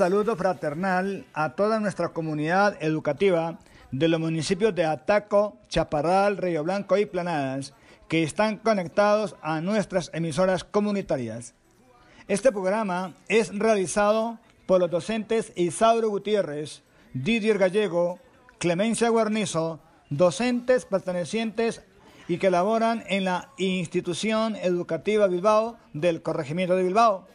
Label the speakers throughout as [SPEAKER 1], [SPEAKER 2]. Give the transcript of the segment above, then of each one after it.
[SPEAKER 1] Saludo fraternal a toda nuestra comunidad educativa de los municipios de Ataco, Chaparral, Río Blanco y Planadas que están conectados a nuestras emisoras comunitarias. Este programa es realizado por los docentes Isauro Gutiérrez, Didier Gallego, Clemencia Guarnizo, docentes pertenecientes y que laboran en la institución educativa Bilbao del Corregimiento de Bilbao.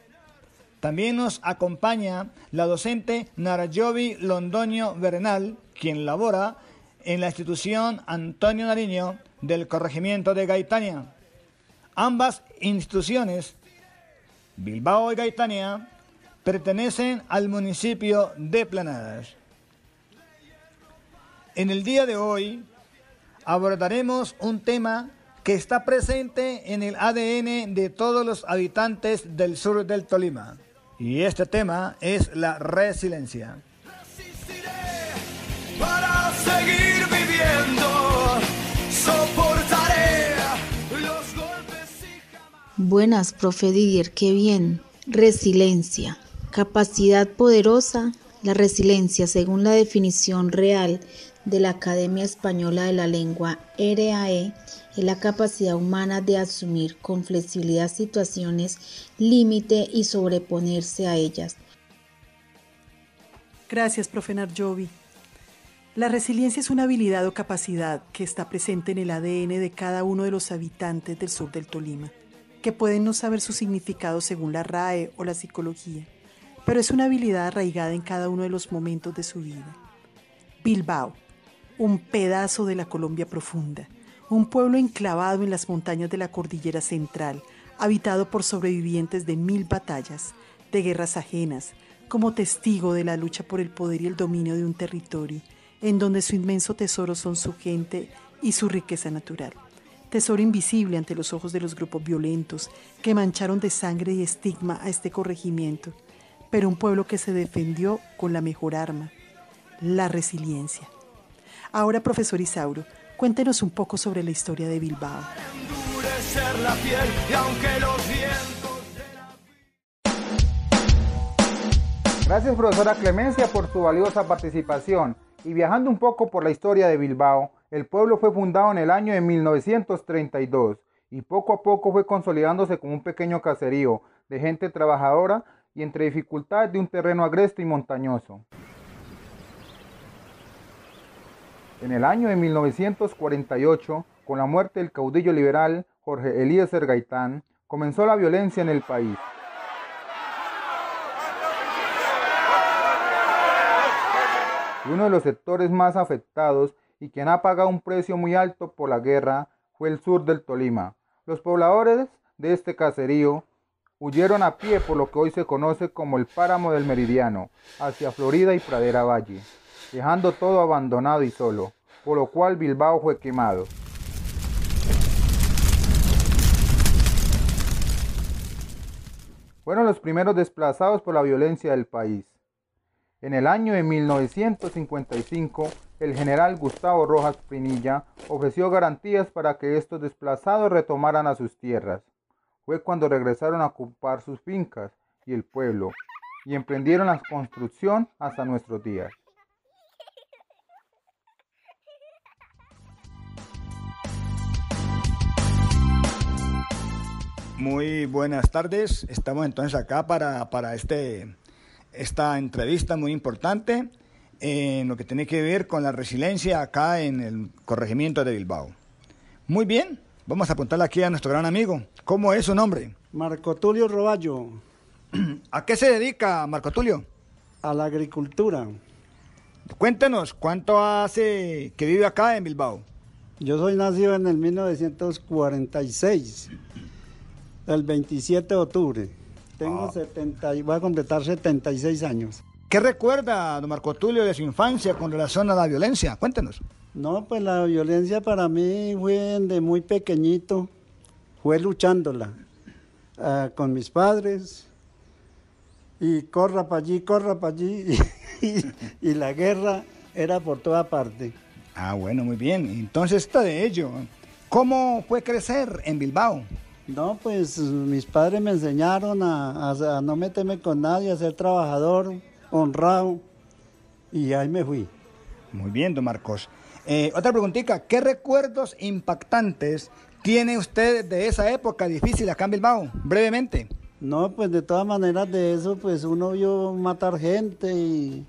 [SPEAKER 1] También nos acompaña la docente Narayobi Londoño Bernal, quien labora en la institución Antonio Nariño del corregimiento de Gaitania. Ambas instituciones, Bilbao y Gaitania, pertenecen al municipio de Planadas. En el día de hoy abordaremos un tema que está presente en el ADN de todos los habitantes del sur del Tolima. Y este tema es la resiliencia.
[SPEAKER 2] Para seguir viviendo, soportaré los golpes y
[SPEAKER 3] Buenas, profe Didier, qué bien. Resiliencia. Capacidad poderosa. La resiliencia, según la definición real de la Academia Española de la Lengua, RAE, es la capacidad humana de asumir con flexibilidad situaciones límite y sobreponerse a ellas.
[SPEAKER 4] Gracias, profe Narjovi. La resiliencia es una habilidad o capacidad que está presente en el ADN de cada uno de los habitantes del sur del Tolima, que pueden no saber su significado según la RAE o la psicología, pero es una habilidad arraigada en cada uno de los momentos de su vida. Bilbao, un pedazo de la Colombia profunda, un pueblo enclavado en las montañas de la cordillera central, habitado por sobrevivientes de mil batallas, de guerras ajenas, como testigo de la lucha por el poder y el dominio de un territorio, en donde su inmenso tesoro son su gente y su riqueza natural. Tesoro invisible ante los ojos de los grupos violentos que mancharon de sangre y estigma a este corregimiento, pero un pueblo que se defendió con la mejor arma, la resiliencia. Ahora, profesor Isauro, cuéntenos un poco sobre la historia de Bilbao.
[SPEAKER 5] Gracias profesora Clemencia por su valiosa participación y viajando un poco por la historia de Bilbao, el pueblo fue fundado en el año de 1932 y poco a poco fue consolidándose como un pequeño caserío de gente trabajadora y entre dificultades de un terreno agreste y montañoso. En el año de 1948, con la muerte del caudillo liberal Jorge Eliezer Gaitán, comenzó la violencia en el país. Y uno de los sectores más afectados y quien ha pagado un precio muy alto por la guerra fue el sur del Tolima. Los pobladores de este caserío huyeron a pie por lo que hoy se conoce como el páramo del Meridiano, hacia Florida y Pradera Valle, dejando todo abandonado y solo, por lo cual Bilbao fue quemado. Fueron los primeros desplazados por la violencia del país. En el año de 1955, el general Gustavo Rojas Pinilla ofreció garantías para que estos desplazados retomaran a sus tierras. Fue cuando regresaron a ocupar sus fincas y el pueblo y emprendieron la construcción hasta nuestros días.
[SPEAKER 1] Muy buenas tardes. Estamos entonces acá para, para este, esta entrevista muy importante en lo que tiene que ver con la resiliencia acá en el corregimiento de Bilbao. Muy bien, vamos a apuntarle aquí a nuestro gran amigo. ¿Cómo es su nombre?
[SPEAKER 6] Marco Tulio Roballo,
[SPEAKER 1] ¿A qué se dedica Marco Tulio?
[SPEAKER 6] a la agricultura.
[SPEAKER 1] Cuéntenos, ¿cuánto hace que vive acá en Bilbao?
[SPEAKER 6] Yo soy nacido en el 1946, el 27 de octubre. Tengo
[SPEAKER 1] Ah.
[SPEAKER 6] 70, y- voy a completar 76 años.
[SPEAKER 1] ¿Qué recuerda, don Marco Tulio, de su infancia con relación a la violencia? Cuéntenos.
[SPEAKER 6] No, pues la violencia para mí fue de muy pequeñito, fue luchándola uh, con mis padres y corra para allí, corra para allí y, y, la guerra era por toda parte.
[SPEAKER 1] Ah, bueno, muy bien. Entonces, está de ello. ¿Cómo fue crecer en Bilbao?
[SPEAKER 6] No, pues mis padres me enseñaron a, a, a no meterme con nadie, a ser trabajador, honrado, y ahí me fui.
[SPEAKER 1] Muy bien, don Marcos. Eh, otra preguntita, ¿qué recuerdos impactantes tiene usted de esa época difícil acá en Bilbao? Brevemente.
[SPEAKER 6] No, pues de todas maneras de eso, pues uno vio matar gente y,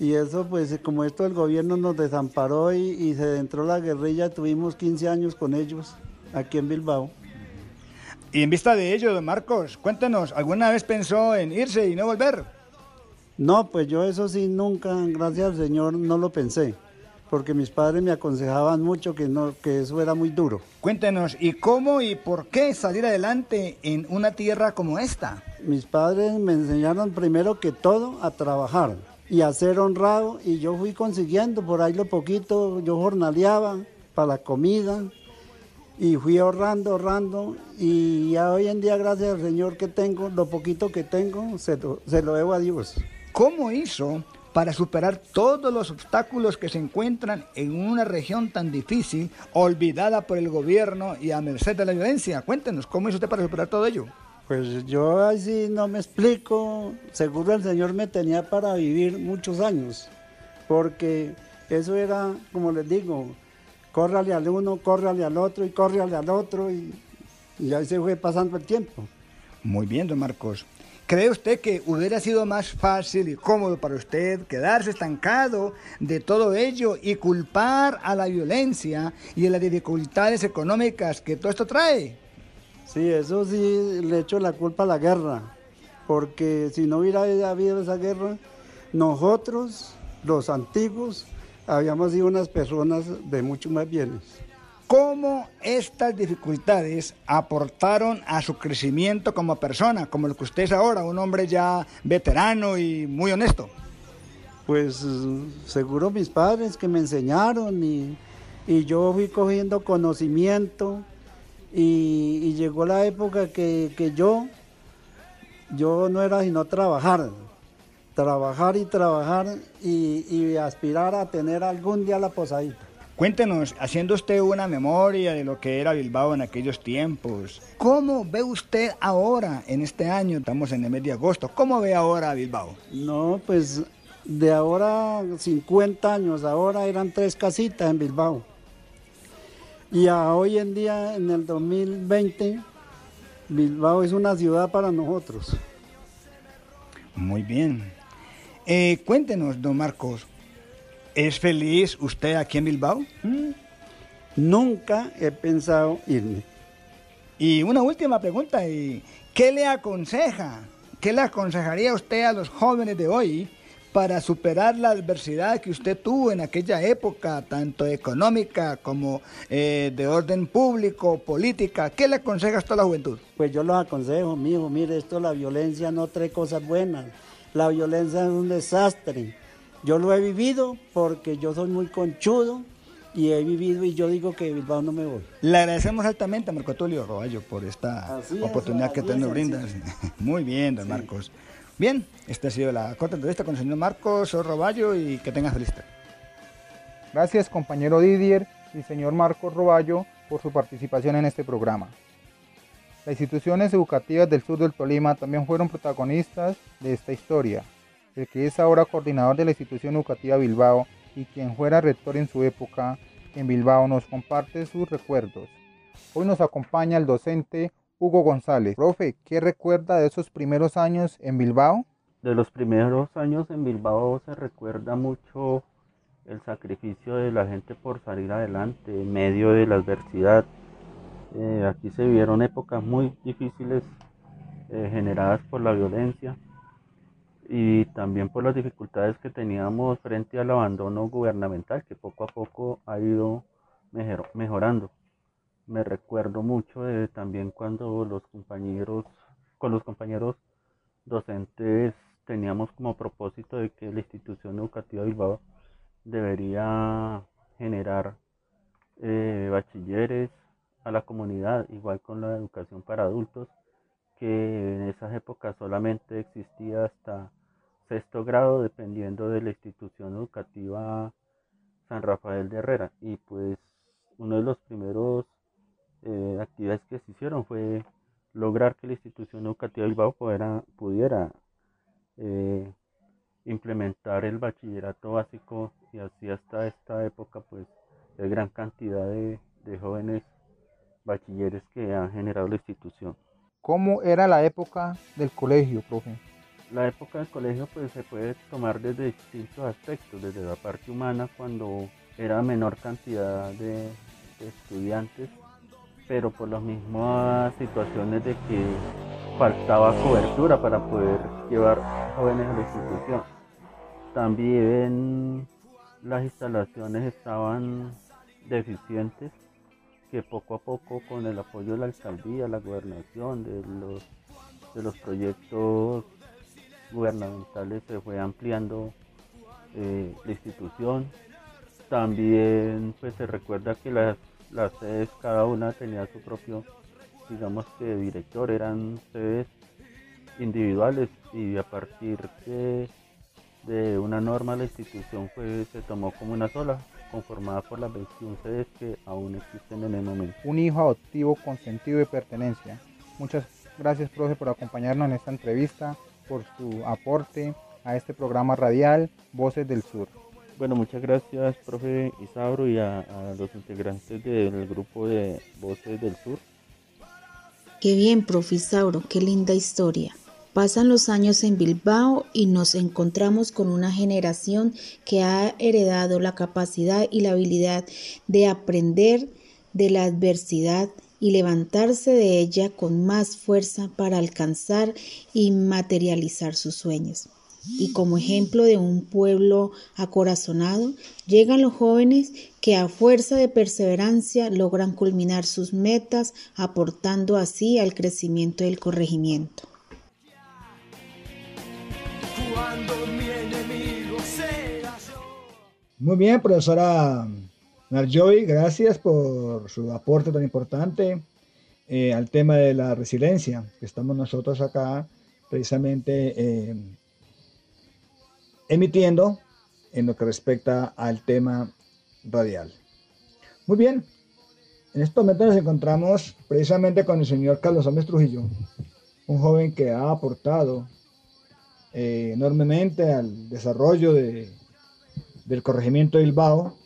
[SPEAKER 6] y eso, pues como esto el gobierno nos desamparó y, y, se entró la guerrilla, tuvimos 15 años con ellos aquí en Bilbao.
[SPEAKER 1] Y en vista de ello, don Marcos, cuéntenos, ¿alguna vez pensó en irse y no volver?
[SPEAKER 6] No, pues yo eso sí nunca, gracias al Señor, no lo pensé porque mis padres me aconsejaban mucho que, no, que eso era muy duro.
[SPEAKER 1] Cuéntenos, ¿y cómo y por qué salir adelante en una tierra como esta?
[SPEAKER 6] Mis padres me enseñaron primero que todo a trabajar y a ser honrado y yo fui consiguiendo por ahí lo poquito, yo jornaleaba para la comida y fui ahorrando, ahorrando y ya hoy en día gracias al Señor que tengo, lo poquito que tengo se lo, se lo debo a Dios.
[SPEAKER 1] ¿Cómo hizo para superar todos los obstáculos que se encuentran en una región tan difícil, olvidada por el gobierno y a merced de la violencia. Cuéntenos, ¿cómo hizo usted para superar todo ello?
[SPEAKER 6] Pues yo así no me explico. Seguro el Señor me tenía para vivir muchos años, porque eso era, como les digo, córrale al uno, córrale al otro y córrale al otro y, y ahí se fue pasando el tiempo.
[SPEAKER 1] Muy bien, don Marcos. ¿Cree usted que hubiera sido más fácil y cómodo para usted quedarse estancado de todo ello y culpar a la violencia y a las dificultades económicas que todo esto trae?
[SPEAKER 6] Sí, eso sí le echo la culpa a la guerra, porque si no hubiera habido esa guerra, nosotros, los antiguos, habíamos sido unas personas de mucho más bienes.
[SPEAKER 1] ¿Cómo estas dificultades aportaron a su crecimiento como persona, como lo que usted es ahora, un hombre ya veterano y muy honesto?
[SPEAKER 6] Pues seguro mis padres que me enseñaron y, y yo fui cogiendo conocimiento y, llegó la época que, que, yo, yo no era sino trabajar, trabajar y trabajar y, y aspirar a tener algún día la posadita.
[SPEAKER 1] Cuéntenos, haciendo usted una memoria de lo que era Bilbao en aquellos tiempos, ¿cómo ve usted ahora, en este año, estamos en el mes de agosto, cómo ve ahora Bilbao?
[SPEAKER 6] No, pues de ahora 50 años, ahora eran tres casitas en Bilbao. Y a hoy en día, en el 2020, Bilbao es una ciudad para nosotros.
[SPEAKER 1] Muy bien. Eh, cuéntenos, don Marcos, ¿Es feliz usted aquí en Bilbao?
[SPEAKER 6] Mm. Nunca he pensado irme.
[SPEAKER 1] Y una última pregunta, ¿y ¿qué le aconseja? ¿Qué le aconsejaría usted a los jóvenes de hoy para superar la adversidad que usted tuvo en aquella época, tanto económica como eh, de orden público, política? ¿Qué le aconseja usted a la juventud?
[SPEAKER 6] Pues yo los aconsejo, mijo, mire, esto la violencia no trae cosas buenas. La violencia es un desastre yo lo he vivido porque yo soy muy conchudo y he vivido y yo digo que Bilbao no me voy.
[SPEAKER 1] Le agradecemos altamente a Marco Tulio Roballo por esta así oportunidad es, que te nos brindas. Muy bien, don sí. Marcos. Bien, esta ha sido la corta entrevista con el señor Marcos Roballo y que tengas feliz tarde.
[SPEAKER 5] Gracias, compañero Didier y señor Marcos Roballo, por su participación en este programa. Las instituciones educativas del sur del Tolima también fueron protagonistas de esta historia el que es ahora coordinador de la institución educativa Bilbao y quien fuera rector en su época en Bilbao, nos comparte sus recuerdos. Hoy nos acompaña el docente Hugo González. Profe, ¿qué recuerda de esos primeros años en Bilbao?
[SPEAKER 7] De los primeros años en Bilbao se recuerda mucho el sacrificio de la gente por salir adelante en medio de la adversidad. Eh, aquí se vivieron épocas muy difíciles eh, generadas por la violencia y también por las dificultades que teníamos frente al abandono gubernamental que poco a poco ha ido mejorando. Me recuerdo mucho también cuando los compañeros, con los compañeros docentes teníamos como propósito de institución educativa de Bilbao debería generar eh, bachilleres a la comunidad, igual con la educación para adultos, que en esas épocas solamente existía hasta sexto grado, dependiendo de la institución educativa San Rafael de Herrera. Y pues uno de los primeros eh, actividades que se hicieron fue lograr que la institución educativa Bilbao pudiera, pudiera eh, implementar el bachillerato básico y así hasta esta época pues hay gran cantidad de, de jóvenes bachilleres que han generado la institución.
[SPEAKER 5] ¿Cómo era la época del colegio, profe?
[SPEAKER 7] La época del colegio pues se puede tomar desde distintos aspectos, desde la parte humana cuando era menor cantidad de, de estudiantes, pero por las mismas situaciones de que faltaba cobertura para poder llevar jóvenes a la institución. También las instalaciones estaban deficientes que poco a poco con el apoyo de la alcaldía, la gobernación, de los, de los proyectos gubernamentales se fue ampliando eh, la institución. También pues se recuerda que las, las sedes cada una tenía su propio, digamos que director, eran sedes individuales y a partir de, de una norma la institución pues se tomó como una sola, conformada por las 21 sedes que aún existen en el momento.
[SPEAKER 5] Un hijo adoptivo con sentido de pertenencia. Muchas gracias, profe, por acompañarnos en esta entrevista, por su aporte a este programa radial Voces del Sur.
[SPEAKER 7] Bueno, muchas gracias, profe Isauro, y a, a los integrantes del grupo de Voces del Sur.
[SPEAKER 3] Qué bien, profe Isauro, qué linda historia. Pasan los años en Bilbao y nos encontramos con una generación que ha heredado la capacidad y la habilidad de aprender de la adversidad y levantarse de ella con más fuerza para alcanzar y materializar sus sueños. Y como ejemplo de un pueblo acorazonado, llegan los jóvenes que a fuerza de perseverancia logran culminar sus metas, aportando así al crecimiento del corregimiento.
[SPEAKER 1] Muy bien, profesora Marjoy, gracias por su aporte tan importante eh, al tema de la resiliencia, que estamos nosotros acá precisamente eh, emitiendo en lo que respecta al tema radial. Muy bien, en este momento nos encontramos precisamente con el señor Carlos Gómez Trujillo, un joven que ha aportado eh, enormemente al desarrollo de, del corregimiento de Bilbao,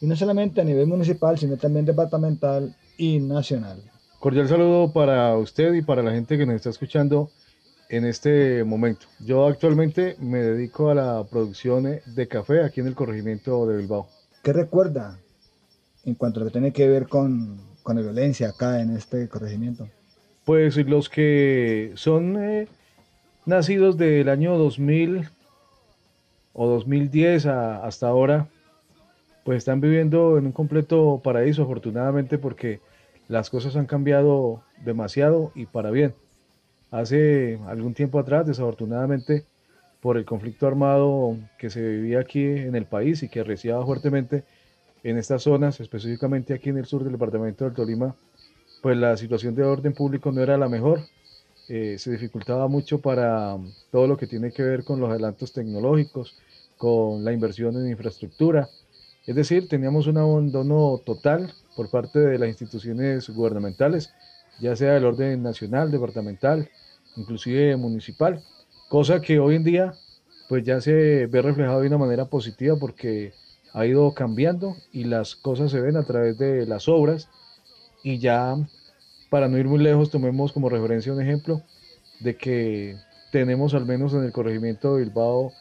[SPEAKER 1] y no solamente a nivel municipal, sino también departamental y nacional.
[SPEAKER 8] Cordial saludo para usted y para la gente que nos está escuchando en este momento. Yo actualmente me dedico a la producción de café aquí en el corregimiento de Bilbao.
[SPEAKER 1] ¿Qué recuerda en cuanto a lo que tiene que ver con, con la violencia acá en este corregimiento?
[SPEAKER 8] Pues los que son eh, nacidos del año 2000 o 2010 a, hasta ahora, pues están viviendo en un completo paraíso, afortunadamente, porque las cosas han cambiado demasiado y para bien. Hace algún tiempo atrás, desafortunadamente, por el conflicto armado que se vivía aquí en el país y que arreciaba fuertemente en estas zonas, específicamente aquí en el sur del departamento del Tolima, pues la situación de orden público no era la mejor. Eh, se dificultaba mucho para todo lo que tiene que ver con los adelantos tecnológicos, con la inversión en infraestructura. Es decir, teníamos un abandono total por parte de las instituciones gubernamentales, ya sea del orden nacional, departamental, inclusive municipal, cosa que hoy en día pues ya se ve reflejado de una manera positiva porque ha ido cambiando y las cosas se ven a través de las obras y ya para no ir muy lejos tomemos como referencia un ejemplo de que tenemos al menos en el corregimiento de Bilbao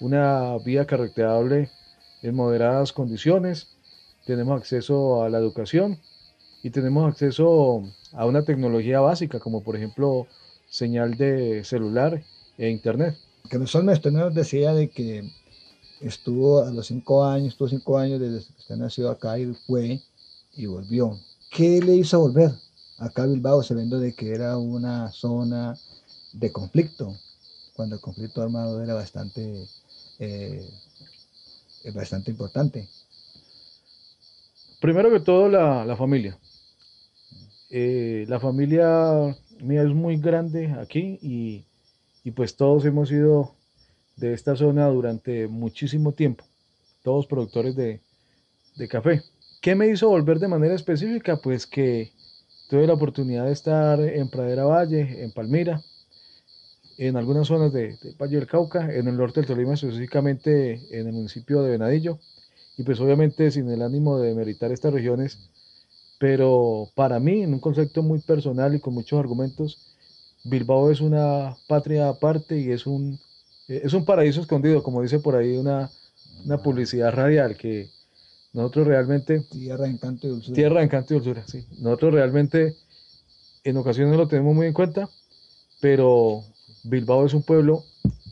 [SPEAKER 8] una vía carreteable en moderadas condiciones, tenemos acceso a la educación y tenemos acceso a una tecnología básica como por ejemplo señal de celular e internet.
[SPEAKER 1] Que usted nos decía de que estuvo a los cinco años, estuvo cinco años desde que usted nació acá y fue y volvió. ¿Qué le hizo volver acá Bilbao sabiendo de que era una zona de conflicto, cuando el conflicto armado era bastante eh, bastante importante.
[SPEAKER 8] Primero que todo, la, la familia. Eh, la familia mía es muy grande aquí y, y pues todos hemos sido de esta zona durante muchísimo tiempo, todos productores de, de café. ¿Qué me hizo volver de manera específica? Pues que tuve la oportunidad de estar en Pradera Valle, en Palmira, en algunas zonas de, Valle del Cauca, en el norte del Tolima, específicamente en el municipio de Venadillo, y pues obviamente sin el ánimo de meritar estas regiones, pero para mí, en un concepto muy personal y con muchos argumentos, Bilbao es una patria aparte y es un, es un paraíso escondido, como dice por ahí una, una publicidad radial, que nosotros realmente...
[SPEAKER 1] Tierra de encanto y dulzura.
[SPEAKER 8] Tierra de encanto y dulzura, sí. Nosotros realmente en ocasiones lo tenemos muy en cuenta, pero Bilbao es un pueblo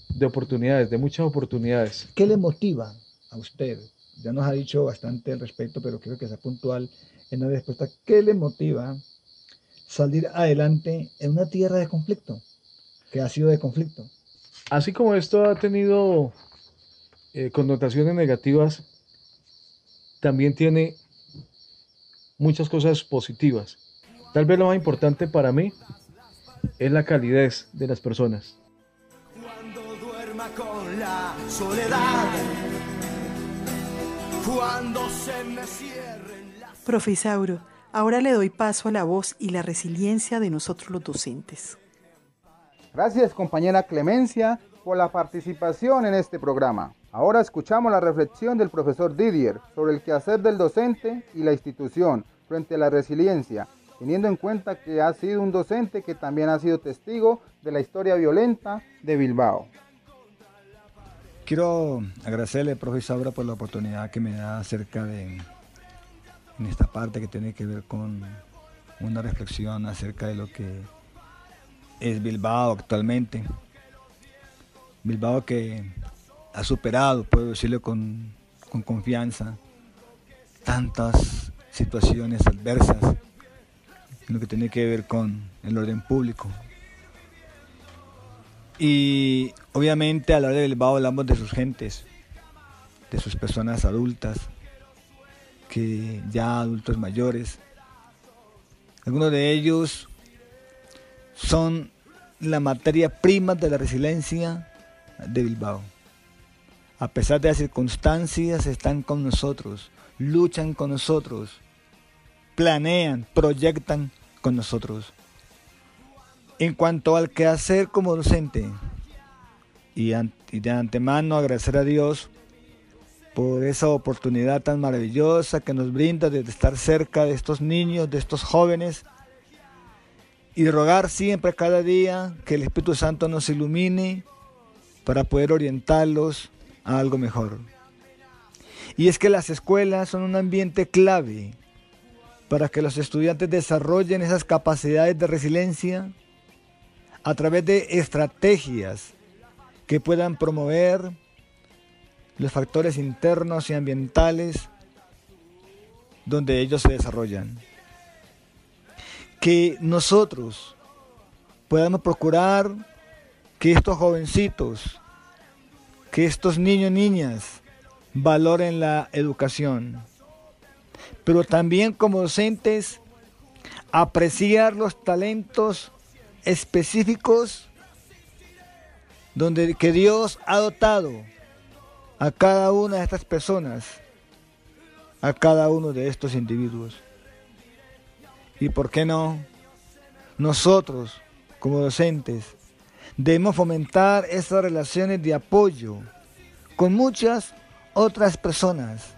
[SPEAKER 8] de oportunidades, de muchas oportunidades.
[SPEAKER 1] ¿Qué le motiva a usted? Ya nos ha dicho bastante al respecto, pero quiero que sea puntual en la respuesta. ¿Qué le motiva salir adelante en una tierra de conflicto, que ha sido de conflicto?
[SPEAKER 8] Así como esto ha tenido eh, connotaciones negativas, también tiene muchas cosas positivas. Tal vez lo más importante para mí es la calidez de las personas.
[SPEAKER 2] Cuando duerma con la soledad, cuando se me cierren las...
[SPEAKER 4] Profesauro, ahora le doy paso a la voz y la resiliencia de nosotros los docentes.
[SPEAKER 5] Gracias compañera Clemencia por la participación en este programa. Ahora escuchamos la reflexión del profesor Didier sobre el quehacer del docente y la institución frente a la resiliencia, teniendo en cuenta que ha sido un docente que también ha sido testigo de la historia violenta de Bilbao.
[SPEAKER 1] Quiero agradecerle, profesor, por la oportunidad que me da acerca de en esta parte que tiene que ver con una reflexión acerca de lo que es Bilbao actualmente. Bilbao que ha superado, puedo decirlo con, con confianza, tantas situaciones adversas en lo que tiene que ver con el orden público. Y obviamente a la hora del Bilbao hablamos de sus gentes, de sus personas adultas, que ya adultos mayores. Algunos de ellos son la materia prima de la resiliencia de Bilbao a pesar de las circunstancias, están con nosotros, luchan con nosotros, planean, proyectan con nosotros. En cuanto al quehacer como docente, y de antemano agradecer a Dios por esa oportunidad tan maravillosa que nos brinda de estar cerca de estos niños, de estos jóvenes, y rogar siempre cada día que el Espíritu Santo nos ilumine para poder orientarlos a algo mejor. Y es que las escuelas son un ambiente clave para que los estudiantes desarrollen esas capacidades de resiliencia a través de estrategias que puedan promover los factores internos y ambientales donde ellos se desarrollan. Que nosotros podamos procurar que estos jovencitos que estos niños y niñas valoren la educación, pero también como docentes apreciar los talentos específicos donde que Dios ha dotado a cada una de estas personas, a cada uno de estos individuos. Y por qué no, nosotros como docentes Debemos fomentar esas relaciones de apoyo con muchas otras personas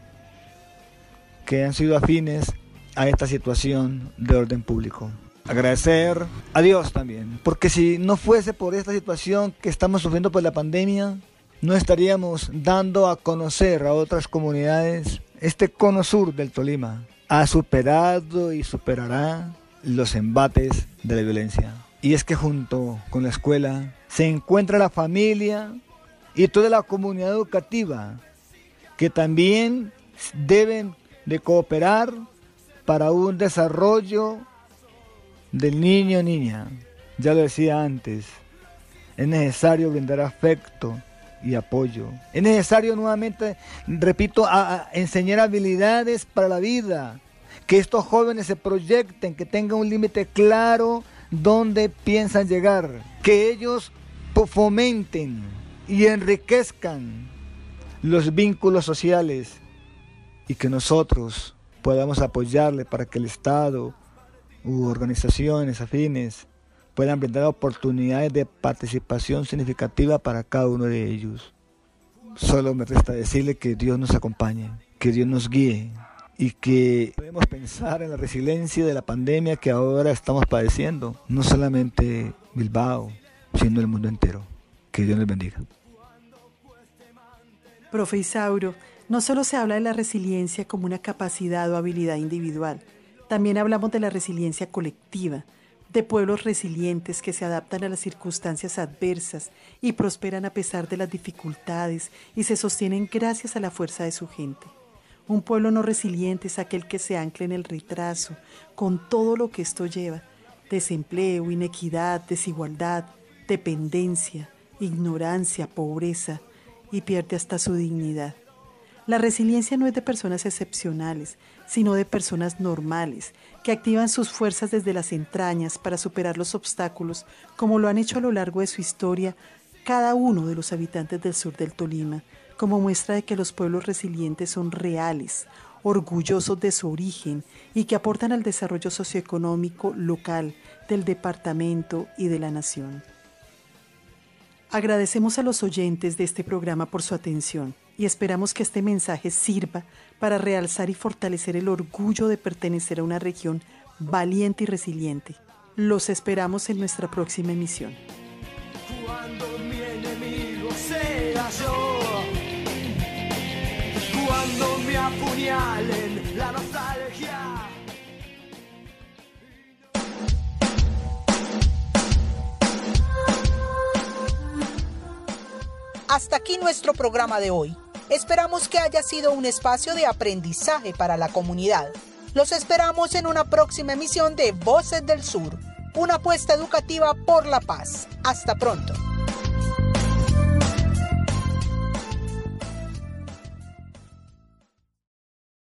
[SPEAKER 1] que han sido afines a esta situación de orden público. Agradecer a Dios también, porque si no fuese por esta situación que estamos sufriendo por la pandemia, no estaríamos dando a conocer a otras comunidades. Este cono sur del Tolima ha superado y superará los embates de la violencia. Y es que junto con la escuela se encuentra la familia y toda la comunidad educativa que también deben de cooperar para un desarrollo del niño niña. Ya lo decía antes, es necesario brindar afecto y apoyo. Es necesario nuevamente, repito, enseñar habilidades para la vida, que estos jóvenes se proyecten, que tengan un límite claro donde piensan llegar, que ellos fomenten y enriquezcan los vínculos sociales y que nosotros podamos apoyarle para que el Estado u organizaciones afines puedan brindar oportunidades de participación significativa para cada uno de ellos. Solo me resta decirle que Dios nos acompañe, que Dios nos guíe y que podemos pensar en la resiliencia de la pandemia que ahora estamos padeciendo, no solamente Bilbao, sino el mundo entero. Que Dios les bendiga.
[SPEAKER 4] Profe Isauro, no solo se habla de la resiliencia como una capacidad o habilidad individual, también hablamos de la resiliencia colectiva, de pueblos resilientes que se adaptan a las circunstancias adversas y prosperan a pesar de las dificultades y se sostienen gracias a la fuerza de su gente. Un pueblo no resiliente es aquel que se ancla en el retraso, con todo lo que esto lleva, desempleo, inequidad, desigualdad, dependencia, ignorancia, pobreza, y pierde hasta su dignidad. La resiliencia no es de personas excepcionales, sino de personas normales, que activan sus fuerzas desde las entrañas para superar los obstáculos, como lo han hecho a lo largo de su historia cada uno de los habitantes del sur del Tolima, como muestra de que los pueblos resilientes son reales, orgullosos de su origen y que aportan al desarrollo socioeconómico local del departamento y de la nación. Agradecemos a los oyentes de este programa por su atención y esperamos que este mensaje sirva para realzar y fortalecer el orgullo de pertenecer a una región valiente y resiliente. Los esperamos en nuestra próxima emisión.
[SPEAKER 2] Apuñalen la nostalgia.
[SPEAKER 9] Hasta aquí nuestro programa de hoy. Esperamos que haya sido un espacio de aprendizaje para la comunidad. Los esperamos en una próxima emisión de Voces del Sur, una apuesta educativa por la paz. Hasta pronto.